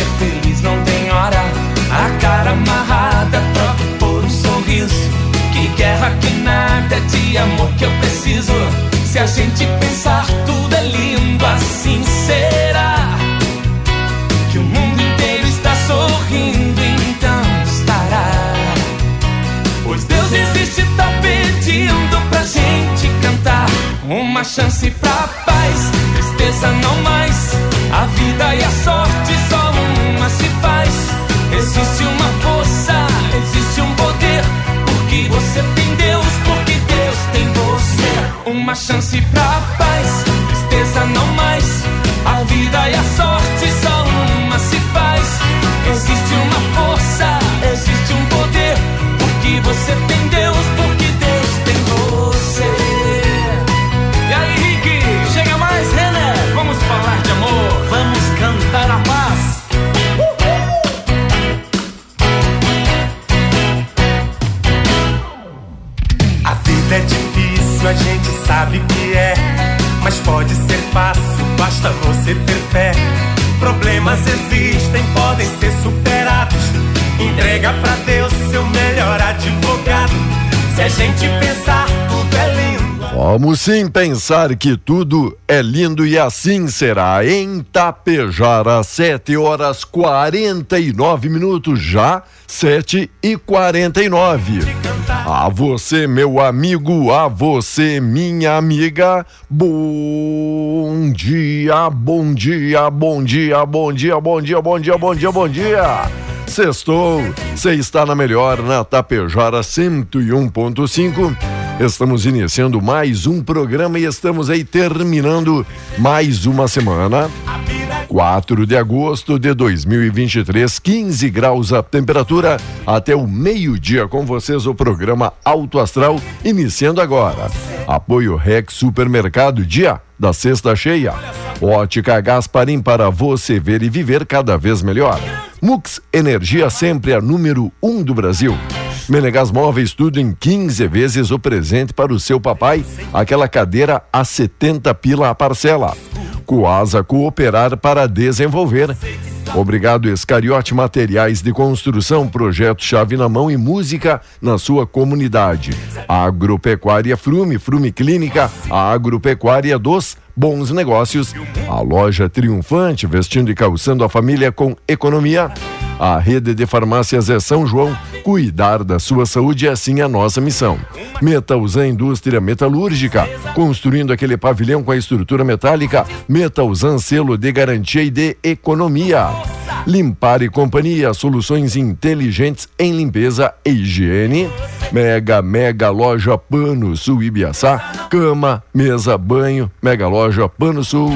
ser feliz, não tem hora. A cara amarrada, troca por um sorriso. Que guerra que nada de amor que eu preciso. Se a gente a gente sabe que é. Mas pode ser fácil, basta você ter fé. Problemas existem, podem ser superados. Entrega pra Deus seu melhor advogado. Se a gente pensar, tudo é lindo. Vamos sim pensar que tudo é lindo e assim será. Em Tapejara, 7 horas 49 minutos já, 7 e 49. Tá. A você, meu amigo, a você, minha amiga. Bom dia, bom dia, bom dia, bom dia, bom dia, bom dia, bom dia, bom dia. Sextou, você está na melhor, na Tapejara 101.5. Estamos iniciando mais um programa e estamos aí terminando mais uma semana. A vida 4 de agosto de 2023, 15 graus a temperatura, até o meio-dia com vocês o programa Alto Astral, iniciando agora. Apoio Rex Supermercado, dia da sexta cheia. Ótica Gasparim para você ver e viver cada vez melhor. Mux Energia sempre a número 1 um do Brasil. Menegas Móveis, tudo em 15 vezes o presente para o seu papai, aquela cadeira a 70 pila a parcela. Coasa Cooperar para desenvolver. Obrigado, Escariote Materiais de Construção, projeto Chave na Mão e Música na sua comunidade. Agropecuária Frume, Frume Clínica, a agropecuária dos bons negócios. A loja triunfante, vestindo e calçando a família com economia. A rede de farmácias é São João. Cuidar da sua saúde é assim a nossa missão. Metalzan Indústria Metalúrgica, construindo aquele pavilhão com a estrutura metálica. Metalzan selo de garantia e de economia. Limpar e Companhia, soluções inteligentes em limpeza e higiene. Mega, mega loja Pano Sul Ibiaçá, cama, mesa, banho, mega loja Pano Sul,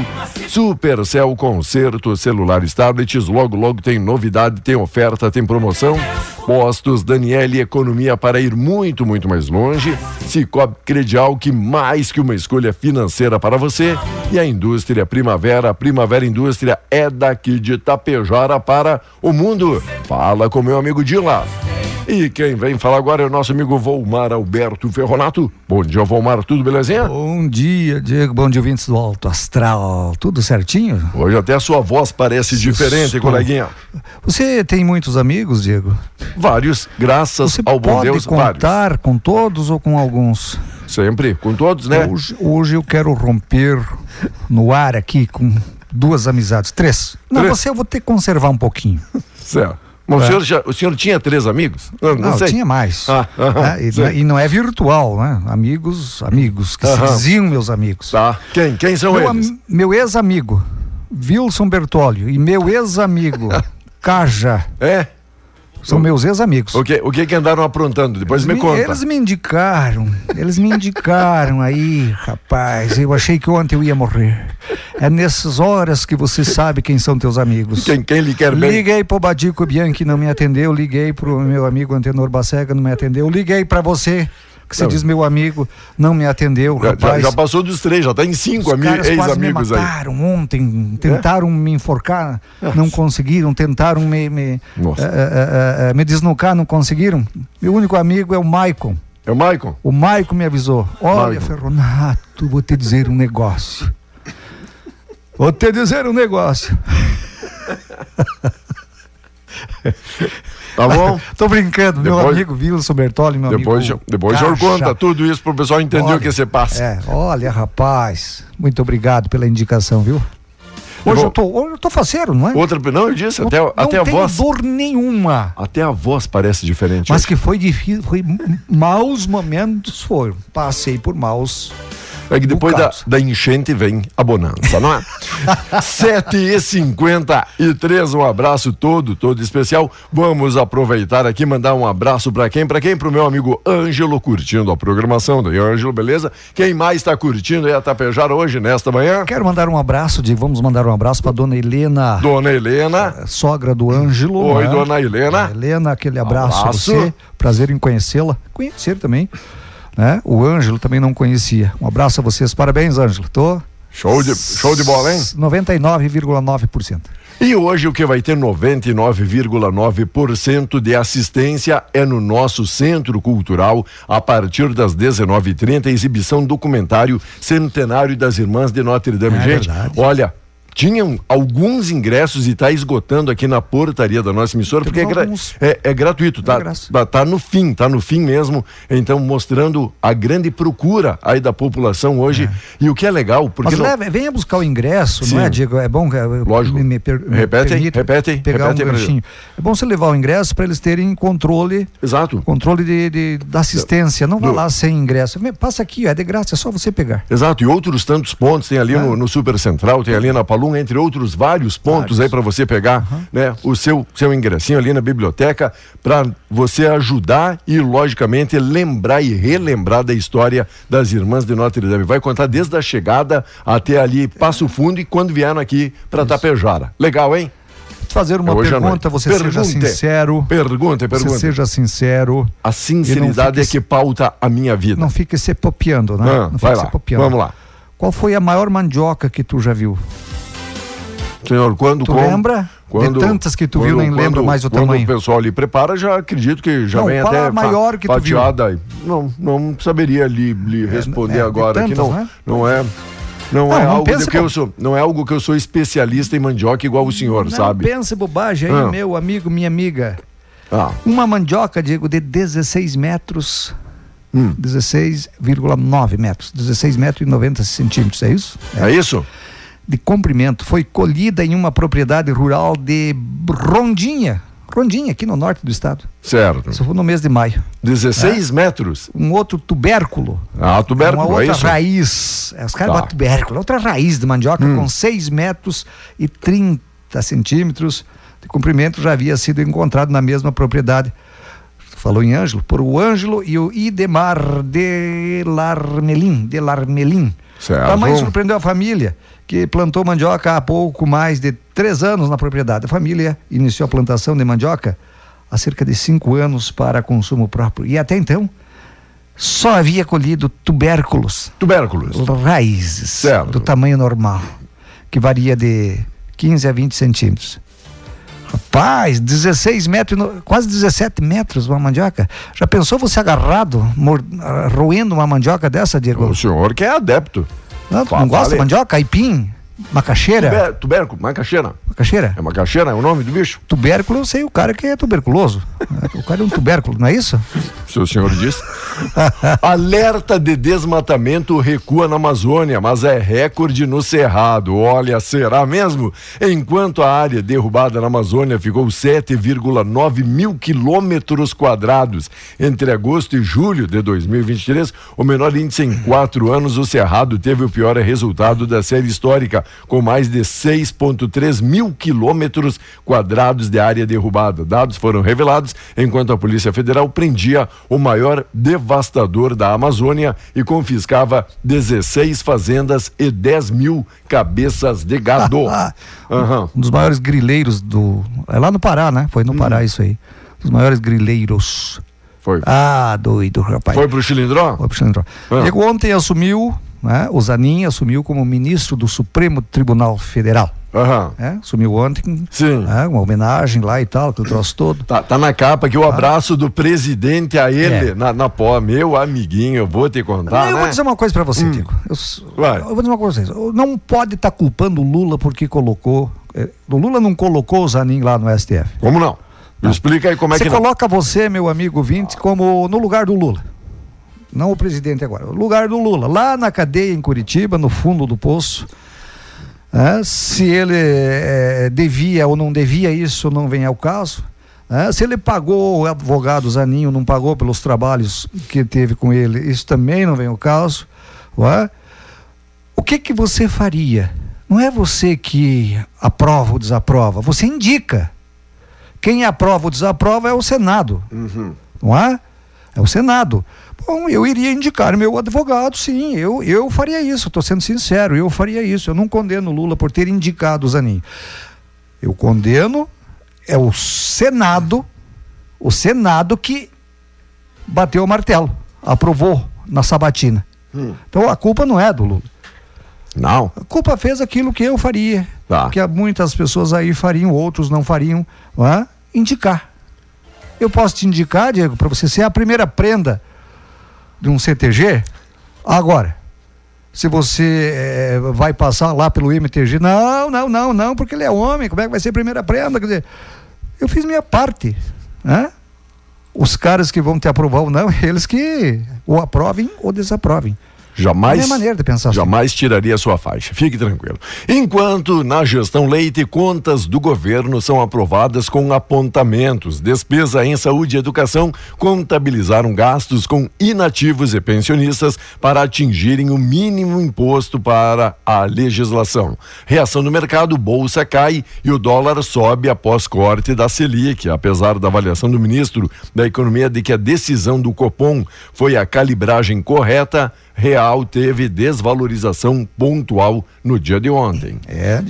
Supercell Concerto, celulares, tablets, logo, logo tem novidade, tem oferta, tem promoção. Postos Daniele Economia para ir muito, muito mais longe. Cicobi Credial, que mais que uma escolha financeira para você. E a indústria Primavera, a Primavera Indústria é daqui de Tapejara para o mundo. Fala com meu amigo Dila. E quem vem falar agora é o nosso amigo Volmar Alberto Ferronato. Bom dia, Volmar, tudo belezinha? Bom dia, Diego. Bom dia, ouvintes do Alto Astral. Tudo certinho? Hoje até a sua voz parece diferente, estou- coleguinha. Você tem muitos amigos, Diego? Vários, graças Você ao bom pode Deus, contar com todos ou com alguns? vários. Sempre, com todos, né? Hoje, hoje eu quero romper no ar aqui com duas amizades. Três. Não, Três? você eu vou ter que conservar um pouquinho. Certo. Mas o, É. senhor já- o senhor tinha três amigos? Não, não Não, tinha mais. Ah, aham, Né? e, é- e não é virtual, né? Amigos, amigos, que Aham. se diziam meus amigos. Tá. Quem? Quem são Meu, eles? meu ex-amigo, Wilson Bertólio, e meu ex-amigo, Caja, É? São meus ex-amigos. O que, o que que andaram aprontando? Depois Eles me conta. Eles me indicaram, eles me indicaram aí, rapaz. Eu achei que ontem eu ia morrer. É nessas horas que você sabe quem são teus amigos. Quem, quem lhe quer bem? Liguei pro Badico Bianchi, não me atendeu. Liguei pro meu amigo Antenor Bacega, não me atendeu. Liguei pra você, que você Não. diz meu amigo, não me atendeu, Já, já- rapaz. já passou dos três, já tá em cinco ami- ex-amigos aí. É? mataram ontem, tentaram me enforcar, não conseguiram, tentaram me, me, Nossa. eh, eh, eh, me desnucar, não conseguiram. Meu único amigo é o Maicon. É o Maicon? O Maicon me avisou. Olha, Maicon. Ferronato, vou te dizer um negócio. Vou te dizer um negócio. Tá bom? Tô brincando, meu Depois- amigo Wilson Bertoli, meu depois amigo. depois Caixa. conta tudo isso pro pessoal entender Olha, o que você passa. É, olha, rapaz, muito obrigado pela indicação, viu? Hoje eu tô, hoje eu tô faceiro, não é? Outra, não, eu disse, até, não até a voz. dor nenhuma. Até a voz parece diferente. Mas hoje. que foi difícil, foi maus momentos foram. Passei por maus. É que depois da, da enchente vem a bonança, não é? 7 e 53 um abraço todo, todo especial. Vamos aproveitar aqui, mandar um abraço pra quem? Pra quem? Pro meu amigo Ângelo, curtindo a programação do Ângelo, beleza? Quem mais tá curtindo aí a Tapejara hoje, nesta manhã? Quero mandar um abraço, de, vamos mandar um abraço para dona Helena, Dona Helena. sogra do Ângelo. Oi, né? dona Helena. Helena, aquele abraço, Abraço. a você. Prazer em conhecê-la. Conhecer também. Né? O Ângelo também não conhecia. Um abraço a vocês. Parabéns, Ângelo. Tô Show de, show de bola, hein? 99,9%. E hoje o que vai ter 99,9% de assistência é no nosso Centro Cultural, a partir das 19h30, exibição documentário Centenário das Irmãs de Notre Dame. É Gente, verdade. olha. Tinham alguns ingressos e está esgotando aqui na portaria da nossa emissora, porque é, gra- é- é gratuito, tá, graça. tá? Tá no fim, tá no fim mesmo. Então, mostrando a grande procura aí da população hoje. E o que é legal, porque. Mas não- leve, venha buscar o ingresso, Sim. não é, Diego? É bom. é, Lógico. Repete aí, permita repete aí, Pegar repete um ganchinho. É bom você levar o ingresso para eles terem controle. Exato. Controle de, de- da assistência. Não vá Do- lá sem ingresso. Passa aqui, ó, é de graça, é só você pegar. Exato, e outros tantos pontos, tem ali É. no, no Super Central, tem ali na Entre outros vários pontos aí para você pegar, né, o seu seu ingressinho ali na biblioteca para você ajudar e logicamente lembrar e relembrar da história das irmãs de Notre Dame. Vai contar desde a chegada até ali Passo Fundo e quando vieram aqui para Tapejara. Legal, hein? Fazer uma Hoje à pergunta, você seja Pergunte. sincero. Pergunta, Você pergunta. seja sincero. A sinceridade é que pauta a minha vida. Não fique se popiando, né? Ah, não fique se popiando. vamos lá. Qual foi a maior mandioca que tu já viu? Senhor, quando Tu como- lembra? De tantas que tu viu, nem lembra mais o quando tamanho. o pessoal ali prepara, já acredito que já Não, vem até maior que tu viu? fatiada. Não, não saberia lhe, lhe responder é, de agora que não, né? não é não, Não, é não algo que eu sou, não é algo que eu sou especialista em mandioca igual o senhor, Não sabe? pense bobagem aí, Ah. meu amigo, minha amiga. Ah, Uma mandioca, Diego, de 16 metros. Hum. 16,9 metros. 16 metros e 90 centímetros, é isso? é isso? De comprimento. Foi colhida em uma propriedade rural de Rondinha. Rondinha, aqui no norte do estado. Certo. Isso foi no mês de maio. 16 metros. Um outro tubérculo. Ah, tubérculo, uma é outra isso? raiz. É, os caras Tá. botam tubérculo. Outra raiz de mandioca Hum. com 6 metros e 30 centímetros de comprimento já havia sido encontrado na mesma propriedade. Falou em Ângelo, por o Ângelo e o Idemar de Larmelin. De Larmelin. Certo. A mãe surpreendeu a família, que plantou mandioca há pouco mais de três anos na propriedade. A família iniciou a plantação de mandioca há cerca de cinco anos para consumo próprio. E até então, só havia colhido tubérculos, Tubérculos. raízes, Certo. do tamanho normal, que varia de 15 a 20 centímetros. Rapaz, 16 metros, quase 17 metros uma mandioca. Já pensou você agarrado, roendo uma mandioca dessa, Diego? O senhor que é adepto. Não, não gosta de mandioca? Aipim? Macaxeira? Tubé- tubérculo, macaxeira. Macaxeira? É macaxeira, é o nome do bicho? Tubérculo, eu sei o cara que é tuberculoso. O cara é um tubérculo, não é isso? se o senhor diz. Alerta de desmatamento recua na Amazônia, mas é recorde no Cerrado. Olha, será mesmo? Enquanto a área derrubada na Amazônia ficou 7,9 mil quilômetros quadrados entre agosto e julho de 2023, o menor índice em quatro anos, o Cerrado teve o pior resultado da série histórica, com mais de 6,3 mil quilômetros quadrados de área derrubada. Dados foram revelados enquanto a Polícia Federal prendia o maior devastador da Amazônia e confiscava 16 fazendas e 10 mil cabeças de gado. uhum. Um dos maiores grileiros do. É lá no Pará, né? Foi no hum. Pará isso aí. Os maiores grileiros. Foi. Ah, doido, rapaz. Foi pro Chilindró? Foi pro Chilindró. Ah. ontem assumiu, né, o Zanin assumiu como ministro do Supremo Tribunal Federal. Uhum. É, sumiu ontem. Sim. É, uma homenagem lá e tal, que o troço todo. Tá, tá na capa aqui o ah. abraço do presidente a ele, é. na, na pó. Meu amiguinho, eu vou te contar. Eu né? vou dizer uma coisa para você, hum. Tico. Eu, eu, vou dizer uma coisa pra vocês. Não pode estar tá culpando o Lula porque colocou. É, o Lula não colocou o Zanin lá no STF. Como não? não. Explica aí como é você que. Você coloca você, meu amigo Vinte, como no lugar do Lula. Não o presidente agora, o lugar do Lula. Lá na cadeia em Curitiba, no fundo do poço é, se ele é, devia ou não devia, isso não vem ao caso. É, se ele pagou o advogado Zaninho, não pagou pelos trabalhos que teve com ele, isso também não vem ao caso. É? O que que você faria? Não é você que aprova ou desaprova, você indica. Quem aprova ou desaprova é o Senado, uhum. não é? É o Senado. Bom, eu iria indicar meu advogado, sim, eu, eu faria isso, estou sendo sincero, eu faria isso. Eu não condeno Lula por ter indicado o Zanin. Eu condeno é o Senado, o Senado que bateu o martelo, aprovou na sabatina. Hum. Então a culpa não é do Lula. Não. A culpa fez aquilo que eu faria, tá. que muitas pessoas aí fariam, outros não fariam, não é? indicar. Eu posso te indicar, Diego, para você ser a primeira prenda de um CTG. Agora, se você é, vai passar lá pelo MTG, não, não, não, não, porque ele é homem, como é que vai ser a primeira prenda? Quer dizer, eu fiz minha parte, né? Os caras que vão te aprovar ou não, eles que o aprovem ou desaprovem. Jamais, é maneira de pensar assim. jamais assim. tiraria sua faixa. Fique tranquilo. Enquanto na gestão Leite, contas do governo são aprovadas com apontamentos. Despesa em saúde e educação contabilizaram gastos com inativos e pensionistas para atingirem o mínimo imposto para a legislação. Reação no mercado, bolsa cai e o dólar sobe após corte da Selic. Apesar da avaliação do ministro da Economia de que a decisão do Copom foi a calibragem correta, real teve desvalorização pontual no dia de ontem. É,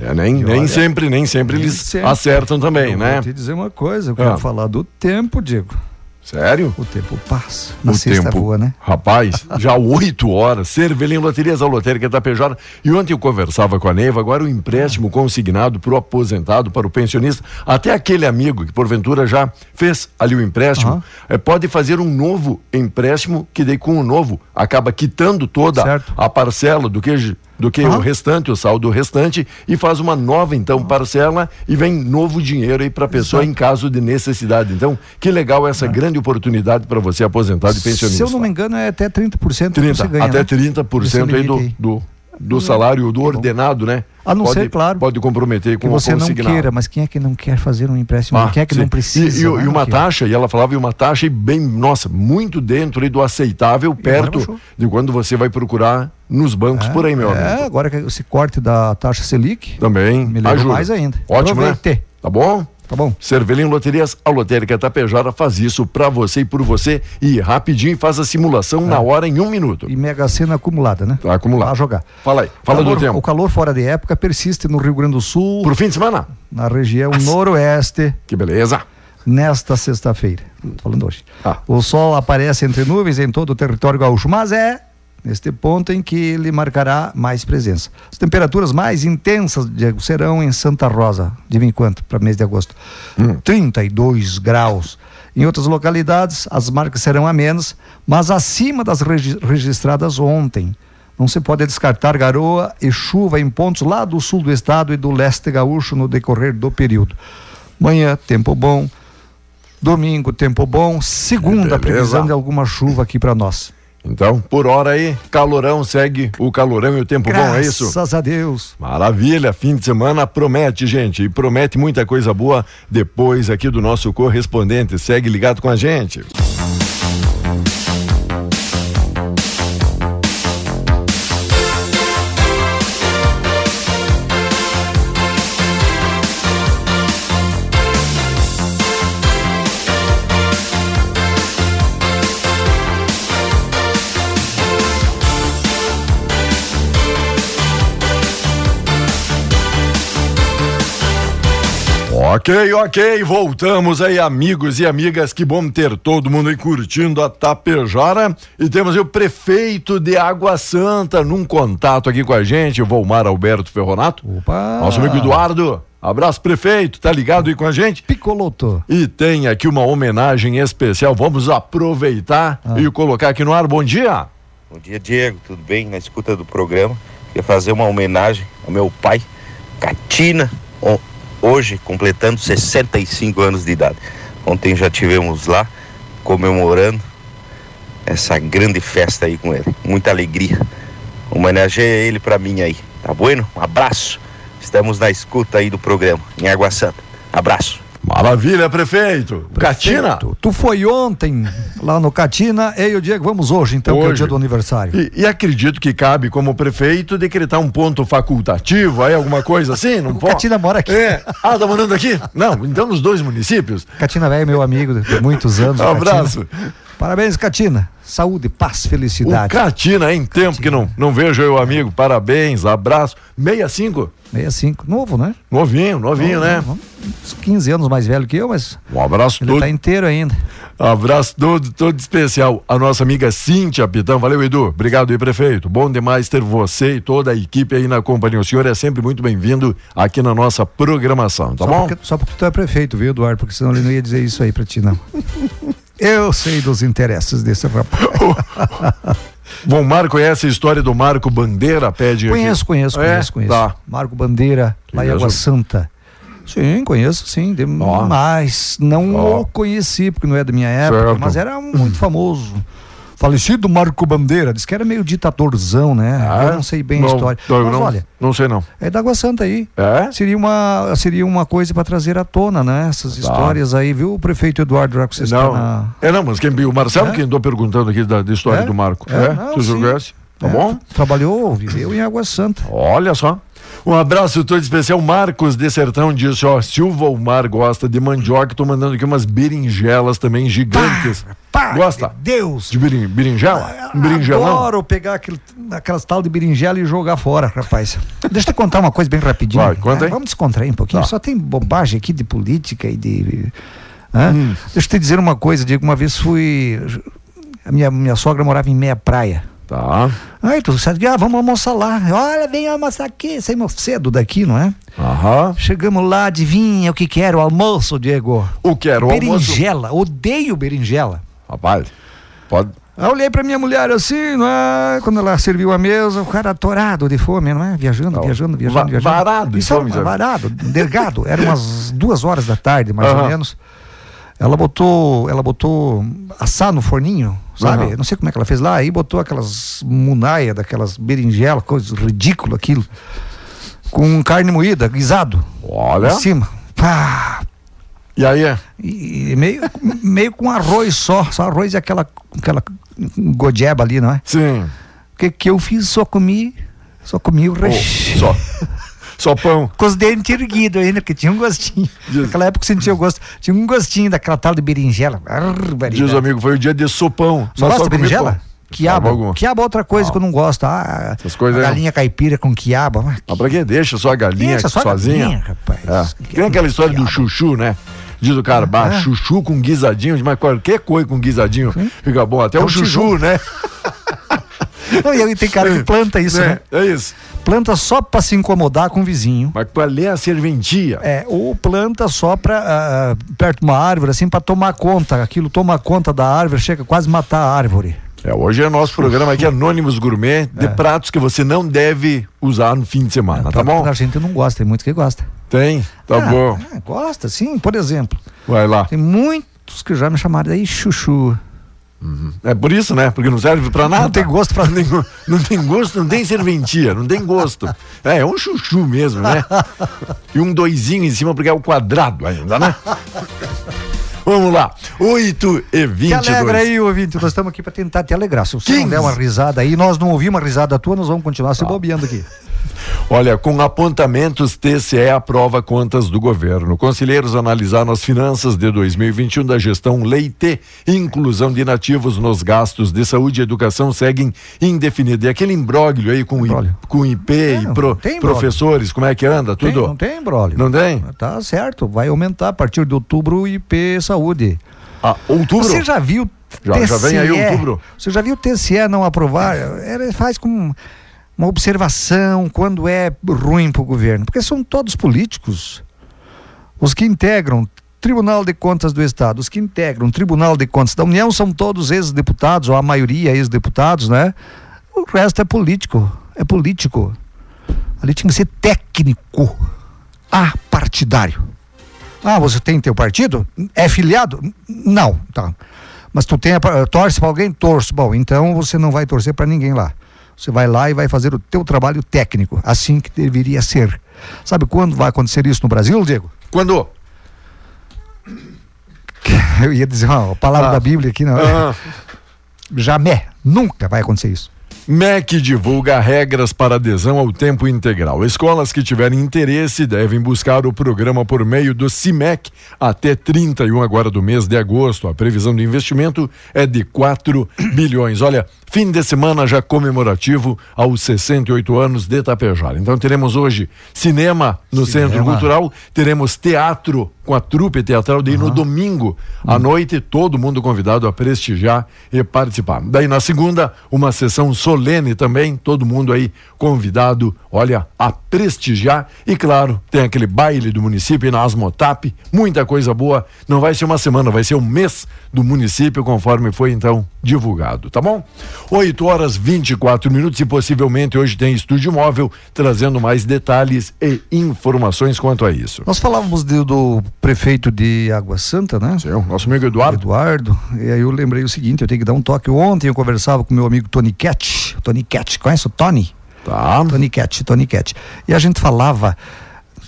é, nem, nem olha, sempre, nem sempre nem eles sempre. acertam também, eu né? Vou te dizer uma coisa, eu quero ah. falar do tempo, Diego. Sério? O tempo passa. Na o sexta tempo, voa, né? Rapaz, já oito horas. Cervelim Loterias, a lotérica da PJ. E ontem eu conversava com a Neiva, agora o empréstimo consignado para o aposentado, para o pensionista, até aquele amigo que porventura já fez ali o empréstimo, uhum. é, pode fazer um novo empréstimo que daí com o novo acaba quitando toda certo. a parcela do que do que uhum. o restante, o saldo restante, e faz uma nova, então, parcela e vem novo dinheiro aí para a pessoa Exato. em caso de necessidade. Então, que legal essa é. grande oportunidade para você aposentado e pensionista. Se eu não me engano, é até 30% 30, que você ganha. Até né? 30% aí do, do, do salário do ordenado, né? A não pode, ser, claro. Pode comprometer com que você não queira, mas quem é que não quer fazer um empréstimo? Ah, quem é que sim. não precisa? E, e, né? e uma taxa, e ela falava, e uma taxa bem, nossa, muito dentro do aceitável, perto de quando você vai procurar nos bancos é, por aí, meu é, amigo. agora que esse corte da taxa Selic. Também. Me ajuda. mais ainda. Ótimo, né? Tá bom? Tá bom. Cervelim Loterias, a lotérica Tapejara faz isso para você e por você e rapidinho faz a simulação é. na hora em um minuto. E Mega Sena acumulada, né? Tá acumulada. Vai jogar. Fala aí, fala calor, do tempo. O calor fora de época persiste no Rio Grande do Sul. Pro fim de semana? Na região noroeste. Que beleza. Nesta sexta-feira. Falando hoje. Ah. O sol aparece entre nuvens em todo o território gaúcho, mas é neste ponto em que ele marcará mais presença. As temperaturas mais intensas Diego, serão em Santa Rosa, de vem quanto para mês de agosto? Hum. 32 graus. Em outras localidades, as marcas serão a menos, mas acima das regi registradas ontem. Não se pode descartar garoa e chuva em pontos lá do sul do estado e do leste gaúcho no decorrer do período. Manhã, tempo bom, Domingo, tempo bom. Segunda, Beleza. previsão de alguma chuva aqui para nós. Então, por hora aí, calorão segue o calorão e o tempo bom, é isso? Graças a Deus. Maravilha, fim de semana promete, gente, e promete muita coisa boa depois aqui do nosso correspondente. Segue ligado com a gente. Ok, ok, voltamos aí, amigos e amigas. Que bom ter todo mundo aí curtindo a Tapejara. E temos aí o prefeito de Água Santa num contato aqui com a gente, o Volmar Alberto Ferronato. Opa! Nosso amigo Eduardo. Abraço, prefeito, tá ligado aí com a gente? Picoloto. E tem aqui uma homenagem especial. Vamos aproveitar e colocar aqui no ar. Bom dia. Bom dia, Diego. Tudo bem? Na escuta do programa. Queria fazer uma homenagem ao meu pai, Catina, hoje completando 65 anos de idade. Ontem já tivemos lá comemorando essa grande festa aí com ele. Muita alegria. Homenageia ele pra mim aí. Tá bueno? Um abraço. Estamos na escuta aí do programa, em Água Santa. Abraço. Maravilha, prefeito. Catina. Tu, foi ontem lá no Catina, eu e o Diego vamos hoje, então, que é o Hoje. dia do aniversário. E, e acredito que cabe como prefeito decretar um ponto facultativo aí, alguma coisa assim, não O pode? Catina mora aqui. É. Ah, tá morando aqui? Não, então nos dois municípios. Catina velho, meu amigo de muitos anos. Um abraço. Catina. Parabéns, Catina. Saúde, paz, O felicidade. Catina, em tempo que não, não vejo eu, amigo. Parabéns, abraço. 65, 65, novo, né? novinho, novinho, né? Uns 15 anos mais velho que eu, mas Um abraço ele todo, tá inteiro ainda. abraço todo, todo especial. A nossa amiga Cíntia Pitão. Valeu, Edu. Obrigado aí, prefeito. Bom demais ter você e toda a equipe aí na companhia. O senhor é sempre muito bem-vindo aqui na nossa programação, tá só, bom? Porque, só porque tu é prefeito, viu, Eduardo? Porque senão ele não ia dizer isso aí pra ti, não. eu sei dos interesses desse rapaz. Bom, Marco conhece a história do Marco Bandeira? Pede aqui. Conheço, conheço, É? conheço, conheço. Tá. Marco Bandeira, lá em Conheço. Água Santa. Sim, conheço, sim. Mas não Ó. o conheci, porque não é da minha época, Certo. mas era muito famoso. Falecido Marco Bandeira, disse que era meio ditadorzão, né? Ah, eu não sei bem não, a história. não, mas não, olha, Não sei não. é da Água Santa aí. É? Seria uma, seria uma coisa para trazer à tona, né? Essas histórias aí, viu, o prefeito Eduardo, que está Não. na. É não, mas quem, o Marcelo É? quem andou perguntando aqui da, da história É? do Marco. É, É? não, tu sim. Tá É, bom? Trabalhou, viveu em Água Santa. Olha só. Um abraço todo especial. Marcos de Sertão disse, ó, se o Volmar gosta de mandioca, tô mandando aqui umas berinjelas também gigantes. Pá, Gosta? de Deus! De berin, berinjela? Um berinjelão? Adoro pegar aquele, aquelas tal de berinjela e jogar fora, rapaz. Deixa eu te contar uma coisa bem rapidinho. Vai, conta aí. Vamos descontrair um pouquinho. Tá. Só tem bobagem aqui de política e de. Hum. Deixa eu te dizer uma coisa, Diego. Uma vez fui. A minha, minha sogra morava em meia praia. Tá. Aí tu sabe, ah, vamos almoçar lá. Olha, vem almoçar aqui. Saímos cedo daqui, não é? Aham. Chegamos lá, adivinha o que que era o almoço, Diego? O que era o almoço? Berinjela. Odeio berinjela. Rapaz, pode... Aí eu olhei pra minha mulher assim, não é? quando ela serviu a mesa, o cara atorado de fome, não é? Viajando, Não. viajando, viajando, Va- viajando. varado de Isso, fome, varado, dergado. Era umas duas horas da tarde, mais ou Aham. menos. Ela botou, ela botou assar no forninho, sabe? Aham. Não sei como é que ela fez lá, aí botou aquelas munaia, daquelas berinjelas, coisa ridícula aquilo, com carne moída, guisado, Olha. em cima. Pá, E aí? é? e meio, meio com arroz só, só arroz e aquela, aquela godeba ali, não é? Sim. O que, que eu fiz? Só comi, só comi o Oh, recheio. só. Só pão. Com os dentes erguidos ainda, porque tinha um gostinho. Diz- Naquela época sentia o gosto. Tinha um gostinho daquela tal de berinjela. Barbaridade. Diz o amigo, foi o dia de sopão. Só gosta de berinjela? pão. Quiabo. alguma. Quiabo é outra coisa que eu não gosto. Ah, Essas coisas aí não. galinha caipira com quiabo. Ah, Mas pra que deixa só a galinha Deixa só a sozinha? galinha, rapaz. É. Tem aquela história do chuchu, né? Diz o cara, bah, É. chuchu com guisadinho, mas qualquer coisa com guisadinho fica bom. Até É o um chuchu, né? Não, e aí tem cara que planta isso, né? É, é isso. Planta só pra se incomodar com o vizinho. Mas pra ler a serventia. É, ou planta só pra, ah, perto de uma árvore, assim, pra tomar conta. Aquilo toma conta da árvore, chega a quase matar a árvore. É, hoje é nosso programa aqui, Anônimos Gourmet, de pratos que você não deve usar no fim de semana, tá bom? A gente não gosta, tem muitos que gosta. Tem, tá Ah, bom. ah, gosta, sim. Por exemplo, Vai lá. tem muitos que já me chamaram aí chuchu. É por isso, né? Porque não serve pra nada. Não tem gosto pra não tem, go- não tem gosto, não tem serventia, não tem gosto. É, é um chuchu mesmo, né? E um doisinho em cima porque é o quadrado ainda, né? Vamos lá. 8 e Te 22. alegra aí, ouvinte. Nós estamos aqui para tentar te alegrar. Se você não 15. der uma risada aí, nós não ouvimos uma risada tua, nós vamos continuar se bobeando aqui. Olha, com apontamentos, TCE aprova contas do governo. Conselheiros analisaram as finanças de 2021 da gestão Leite. Inclusão de nativos nos gastos de saúde e educação seguem indefinidos. E aquele imbróglio aí com, I- Imbróglio. com IP É, e não pro- tem imbróglio. professores, como é que anda? Tem- Tudo? não tem embrólio. Não tem? Tá certo, vai aumentar a partir de outubro o IP Saúde. Ah, outubro? Você já viu Já- já vem aí outubro. Você já viu o TCE não aprovar? Ele faz com uma observação quando é ruim para o governo, porque são todos políticos. Os que integram Tribunal de Contas do Estado, os que integram Tribunal de Contas da União são todos ex-deputados, ou a maioria ex-deputados, né? O resto é político, é político. Ali tinha que ser técnico, apartidário. Ah, você tem teu partido? É filiado? Não, tá. Mas tu tem torce para alguém? Torço. Bom, então você não vai torcer para ninguém lá. Você vai lá e vai fazer o teu trabalho técnico, assim que deveria ser. Sabe quando vai acontecer isso no Brasil, Diego? Quando? Eu ia dizer uma palavra Ah. da Bíblia aqui, não. Ah, Jamais, nunca vai acontecer isso. MEC divulga regras para adesão ao tempo integral. Escolas que tiverem interesse devem buscar o programa por meio do CIMEC até 31 agora do mês de agosto. A previsão de investimento é de 4 bilhões. Olha, fim de semana já comemorativo aos 68 anos de Tapejara. Então teremos hoje cinema no Cinema. Centro Cultural, teremos teatro com a trupe teatral daí no domingo à noite, todo mundo convidado a prestigiar e participar. Daí na segunda, uma sessão solene também, todo mundo aí convidado, olha, a prestigiar e claro, tem aquele baile do município na Asmotap, muita coisa boa, não vai ser uma semana, vai ser um mês do município conforme foi então divulgado, tá bom? 8 horas 24 minutos e possivelmente hoje tem estúdio móvel trazendo mais detalhes e informações quanto a isso. Nós falávamos de- do prefeito de Água Santa, né? Sim, nosso amigo Eduardo. Eduardo, e aí eu lembrei o seguinte, eu tenho que dar um toque. Ontem eu conversava com meu amigo Tony Cat. Tony Cat, conhece o Tony? Tá. Tony Cat. E a gente falava,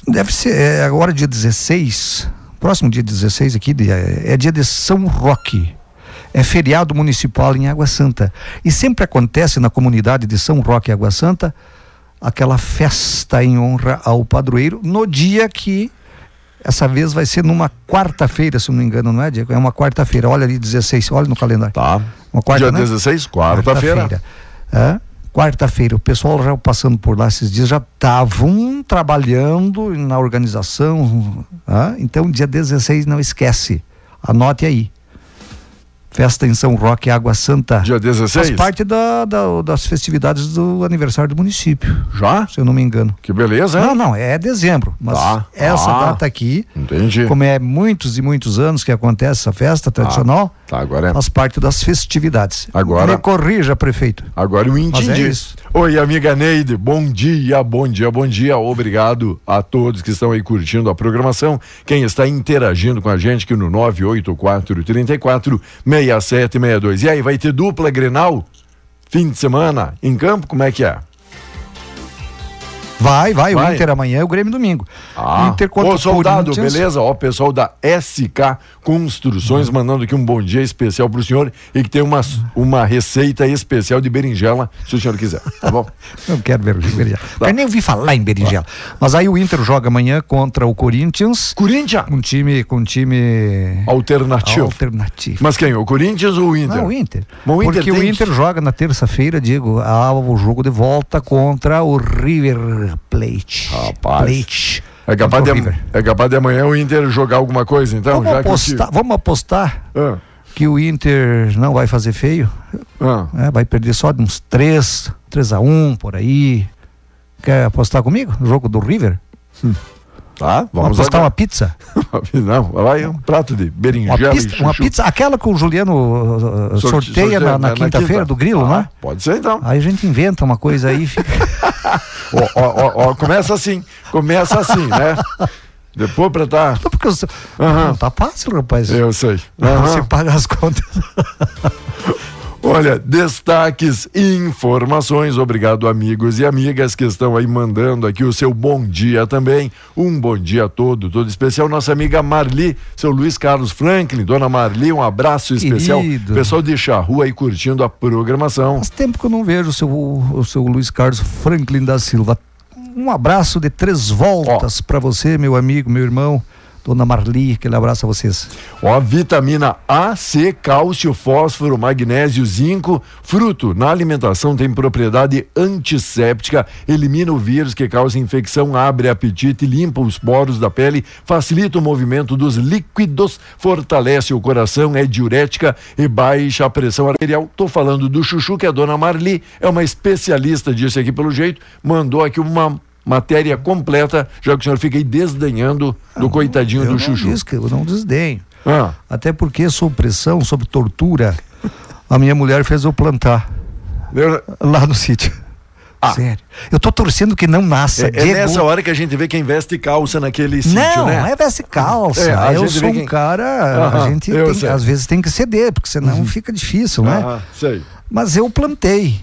deve ser é, agora dia 16, próximo dia 16 aqui, de- é dia de São Roque. É feriado municipal em Água Santa. E sempre acontece na comunidade de São Roque e Água Santa aquela festa em honra ao padroeiro no dia que essa vez vai ser numa quarta-feira, se não me engano, não é, Diego? É uma quarta-feira. Olha ali, 16, olha no calendário. Tá. Uma quarta, Dia né? 16, quarta-feira. Quarta-feira. Hã? Quarta-feira, o pessoal já passando por lá esses dias já estavam trabalhando na organização. hã? Então, dia 16, não esquece. Anote aí. Festa em São Roque, Água Santa. Dia 16? Faz parte da, da- das festividades do aniversário do município, Já? se eu não me engano. Que beleza, hein? Não, não, é dezembro. Mas Tá. essa Ah. data aqui, Entendi. como é muitos e muitos anos que acontece essa festa tradicional, Tá, agora é. faz parte das festividades. Agora- Me corrija, prefeito. Agora eu Mas entendi. é isso. Oi, amiga Neide, bom dia, bom dia, bom dia. Obrigado a todos que estão aí curtindo a programação. Quem está interagindo com a gente aqui no 984 34 6762. E aí, vai ter dupla Grenal? Fim de semana em campo? Como é que é? Vai, vai, Vai. o Inter amanhã é o Grêmio domingo. Ah, Inter contra ô soldado, Corinthians. beleza? Ó, o pessoal da SK Construções mandando aqui um bom dia especial pro senhor e que tem uma, uma receita especial de berinjela, se o senhor quiser, tá bom? Não quero ver berinjela. Eu nem ouvi falar em berinjela. Mas aí o Inter joga amanhã contra o Corinthians. Corinthians, Um time com um time alternativo. alternativo. Mas quem? O Corinthians ou o Inter? Não, o Inter. Bom, o Inter Porque o Inter joga na terça-feira, Diego, ah, o jogo de volta contra o River Plate. Rapaz. Plate. É capaz, de, River. é capaz de amanhã o Inter jogar alguma coisa, então? Vamos que apostar, time- vamos apostar Ah, que o Inter não vai fazer feio. ah. né? Vai perder só de uns 3, 3 a 1 por aí. Quer apostar comigo? No jogo do River? Tá, Vamos vamos apostar agora. uma pizza? Não, vai um prato de Uma berinjela e pizza, uma pizza, aquela que o Juliano uh, Sorte- sorteia na, na quinta. quinta-feira do grilo, Ah, né? Pode ser então. Aí a gente inventa uma coisa aí e fica. Ó, ó, ó, começa assim, começa assim, né? Depois pra tá. Não, porque você- Aham. não tá fácil, rapaz. Eu sei. Você Aham. paga as contas. Olha, destaques e informações. Obrigado, amigos e amigas que estão aí mandando aqui o seu bom dia também. Um bom dia todo, todo especial. Nossa amiga Marli, seu Luiz Carlos Franklin, dona Marli, um abraço especial. Querido. Pessoal de Charru aí curtindo a programação. Faz tempo que eu não vejo o seu, o seu Luiz Carlos Franklin da Silva. Um abraço de três voltas pra você, meu amigo, meu irmão, dona Marli. Aquele abraço a vocês. Ó, vitamina A, C, cálcio, fósforo, magnésio, zinco. Fruto na alimentação tem propriedade antisséptica, elimina o vírus que causa infecção, abre apetite, limpa os poros da pele, facilita o movimento dos líquidos, fortalece o coração, é diurética e baixa a pressão arterial. Tô falando do chuchu que a dona Marli é uma especialista disso aqui pelo jeito, mandou aqui uma matéria completa, já que o senhor fica aí desdenhando do coitadinho Ah, eu do não chuchu. disse que eu não desdenho. Ah. Até porque sob pressão, sob tortura, a minha mulher fez eu plantar Eu- lá no sítio. Sério. Eu tô torcendo que não nasça. Ah. É, é nessa hora que a gente vê quem veste calça naquele sítio, Não, né? é veste calça. É, eu sou um quem- cara, Aham, a gente tem- às vezes tem que ceder, porque senão fica difícil, né? Ah, sei. Mas eu plantei.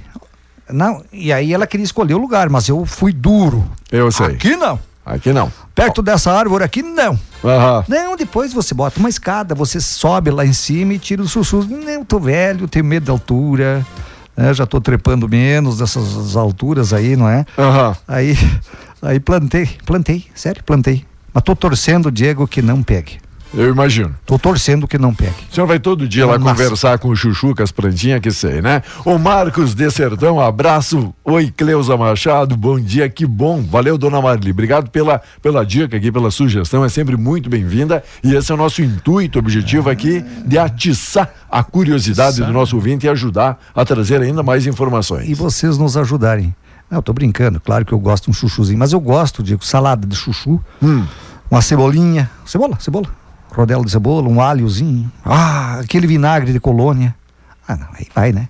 Não, e aí ela queria escolher o lugar, mas eu fui duro. Eu sei. Aqui não. Aqui não. Perto dessa árvore aqui não. Aham. Não, depois você bota uma escada, você sobe lá em cima e tira os chuchus. Não, eu tô velho, tenho medo de altura. né, já tô trepando menos dessas alturas aí, não é? Aham. Aí, aí plantei, plantei, sério, plantei. Mas tô torcendo, Diego, que não pegue. Eu imagino. Tô torcendo que não pegue. O senhor vai todo dia lá Nossa. conversar com o Chuchu, com as plantinhas que sei, né? O Marcos de Sertão, abraço. Oi, Cleusa Machado, bom dia, que bom. Valeu, dona Marli. Obrigado pela, pela dica aqui, pela sugestão. É sempre muito bem-vinda. E esse é o nosso intuito, objetivo aqui, de atiçar a curiosidade do nosso ouvinte e ajudar a trazer ainda mais informações. E vocês nos ajudarem. Não, eu tô brincando, claro que eu gosto de um chuchuzinho, mas eu gosto, Diego, salada de chuchu, Hum. uma cebolinha, cebola, cebola, rodela de cebola, um alhozinho, ah, aquele vinagre de colônia. Ah, não, aí vai, né?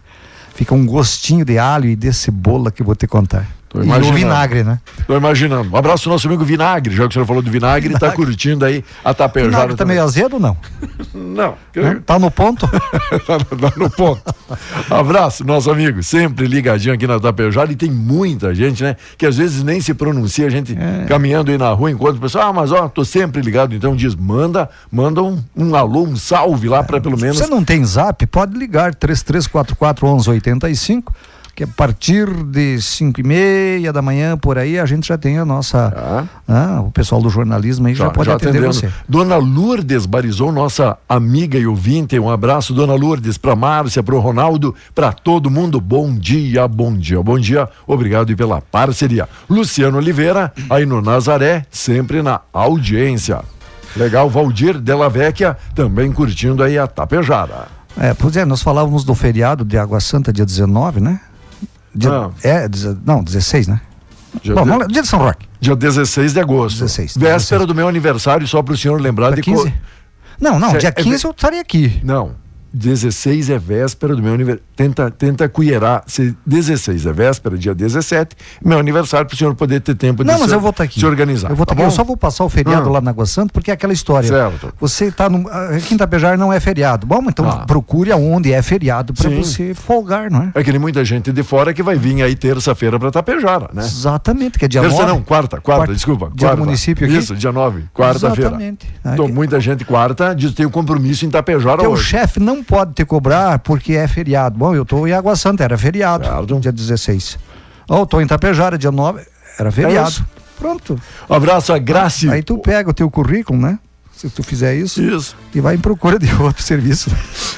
Fica um gostinho de alho e de cebola que eu vou te contar. Tô e o imaginando. vinagre, né? Tô imaginando. Um abraço ao nosso amigo Vinagre, já que o senhor falou do Vinagre, tá curtindo aí a tapejada. Vinagre tá meio azedo ou não? Não, Hã? Tá no ponto? tá tá no ponto. Abraço, nosso amigo, sempre ligadinho aqui na Tapejara e tem muita gente, né? Que às vezes nem se pronuncia, a gente É. caminhando aí na rua, enquanto o pessoal, ah, mas ó, tô sempre ligado, então diz, manda, manda um, um alô, um salve lá para pelo menos. Você não tem zap? Pode ligar 3344 1185, que a partir de 5 e meia da manhã, por aí, a gente já tem a nossa. Tá. Ah, o pessoal do jornalismo aí já, pode atender atendendo. você. Dona Lourdes Barizou, nossa amiga e ouvinte, um abraço, Dona Lourdes, para Márcia, para o Ronaldo, para todo mundo. Bom dia, bom dia, bom dia. Obrigado pela parceria. Luciano Oliveira, aí no Nazaré, sempre na audiência. Legal, Valdir Della Vecchia, também curtindo aí a Tapejara. É, pois é, nós falávamos do feriado de Água Santa, dia 19, né? Dia, Ah. É, não, 16, né? Dia, Bom, de- lá, dia de São Roque. dia 16 de agosto. 16, Véspera 16. do meu aniversário, só para o senhor lembrar Dia de. co- 15? Não, não, Cê- dia é 15 eu estaria aqui. Não. 16 é véspera do meu aniversário. Tenta, tenta cuierar. Se 16 é véspera, dia 17, meu aniversário, para o senhor poder ter tempo Não, de mas se, eu vou estar aqui. se organizar. Eu vou estar tá aqui. Eu só vou passar o feriado Ah. lá na Água Santa, porque é aquela história. Certo. Você está no. ah, Quinta Pejar não é feriado. Bom, então Ah. procure aonde é feriado para você folgar, não é? É que nem muita gente de fora que vai vir aí terça-feira para Tapejara, né? Exatamente, que é dia Terça 9. não, quarta, quarta, Quarta. desculpa. Dia do quarta. município aqui? Isso, dia 9, quarta-feira. Exatamente. Então, muita gente quarta diz que tem um compromisso em Tapejara Teu hoje. chefe não pode te cobrar porque é feriado. Bom, eu tô em Água Santa, era feriado. Certo. Dia 16. Ou tô em Tapejara, dia 9, era feriado. isso. Pronto. Um abraço a Graci. Aí tu pega o teu currículo, né? Se tu fizer isso, Isso. e vai em procura de outro serviço.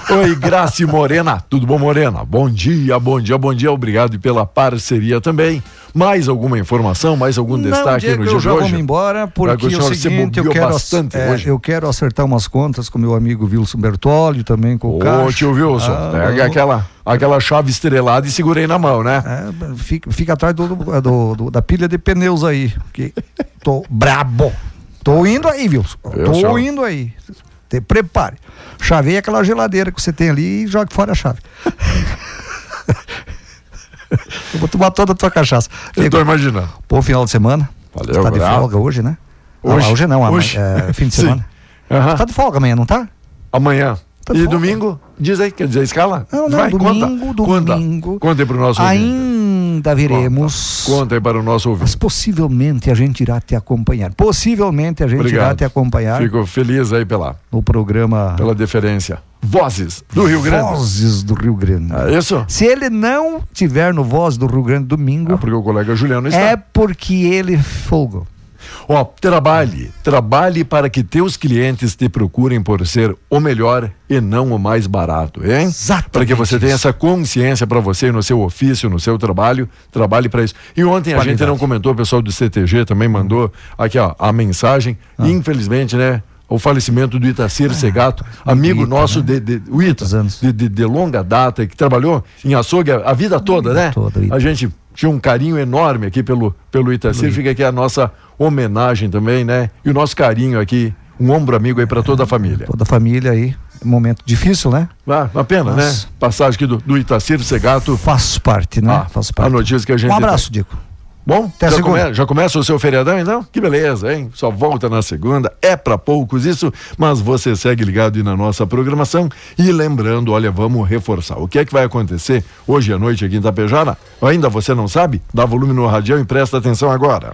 Oi, Graci Morena. Tudo bom, Morena? Bom dia, bom dia, bom dia. Obrigado pela parceria também. Mais alguma informação, mais algum destaque Diego, no dia eu de já hoje? vou me embora Já porque que o é o seguinte, eu quero, bastante é, hoje. eu quero acertar umas contas com meu amigo Wilson Bertolli, também com o Ô, tio Wilson, Ah, pega eu- aquela, aquela chave estrelada e segurei na mão, né? É, fica, fica atrás do, do- do- da pilha de pneus aí. Que tô brabo. Tô indo aí, Wilson. Eu Tô indo aí. Te prepare. Chavei aquela geladeira que você tem ali e jogue fora a chave. Eu vou tomar toda a tua cachaça. Eu tô imaginando. Bom final de semana. Valeu, Você tá de folga hoje, né? Hoje, hoje não, hoje. É, fim de semana. Aham. Tá de folga amanhã, não tá? Amanhã. Tá e folga. domingo? Diz aí, quer dizer, a escala? Não, não, Vai, domingo, conta. domingo. Conta, conta aí pro nosso ouvinte. Ainda viremos. Conta aí para o nosso Mas ouvinte. possivelmente a gente irá te acompanhar. Possivelmente a gente irá Obrigado. te acompanhar Fico feliz aí pela, no programa pela deferência. Vozes do Rio Grande. Vozes do Rio Grande. É isso? Se ele não tiver no Voz do Rio Grande domingo, É porque o colega Juliano está. é porque ele folgou. Ó, trabalhe, trabalhe para que teus clientes te procurem por ser o melhor e não o mais barato, hein? Exatamente Para que você tenha essa consciência para você no seu ofício, no seu trabalho, trabalhe para isso. E ontem a Qualidade. gente não comentou, o pessoal do CTG também mandou aqui ó, a mensagem. Ah. Infelizmente, né? O falecimento do Itacir Segato, amigo Ita, nosso né? de, de o Ita, anos. de, de- de longa data, que trabalhou em açougue a, a vida toda, né? toda, o Ita. A gente tinha um carinho enorme aqui pelo, pelo Itacir, fica aqui a nossa homenagem também, né? E o nosso carinho aqui, um ombro amigo aí para toda a família. Toda a família aí. Momento difícil, né? Ah, uma pena, Nossa. né? Passagem aqui do, do Itacir Segato. Faz parte, né? Ah, Faz a parte. notícia que a gente Um abraço, Dico. Bom, Até já, come- já começa o seu feriadão então? Que beleza, hein? Só volta na segunda, é para poucos isso, mas você segue ligado aí na nossa programação e lembrando, olha, vamos reforçar. O que é que vai acontecer hoje à noite aqui em Itapejara? Ainda você não sabe? Dá volume no radião e presta atenção agora.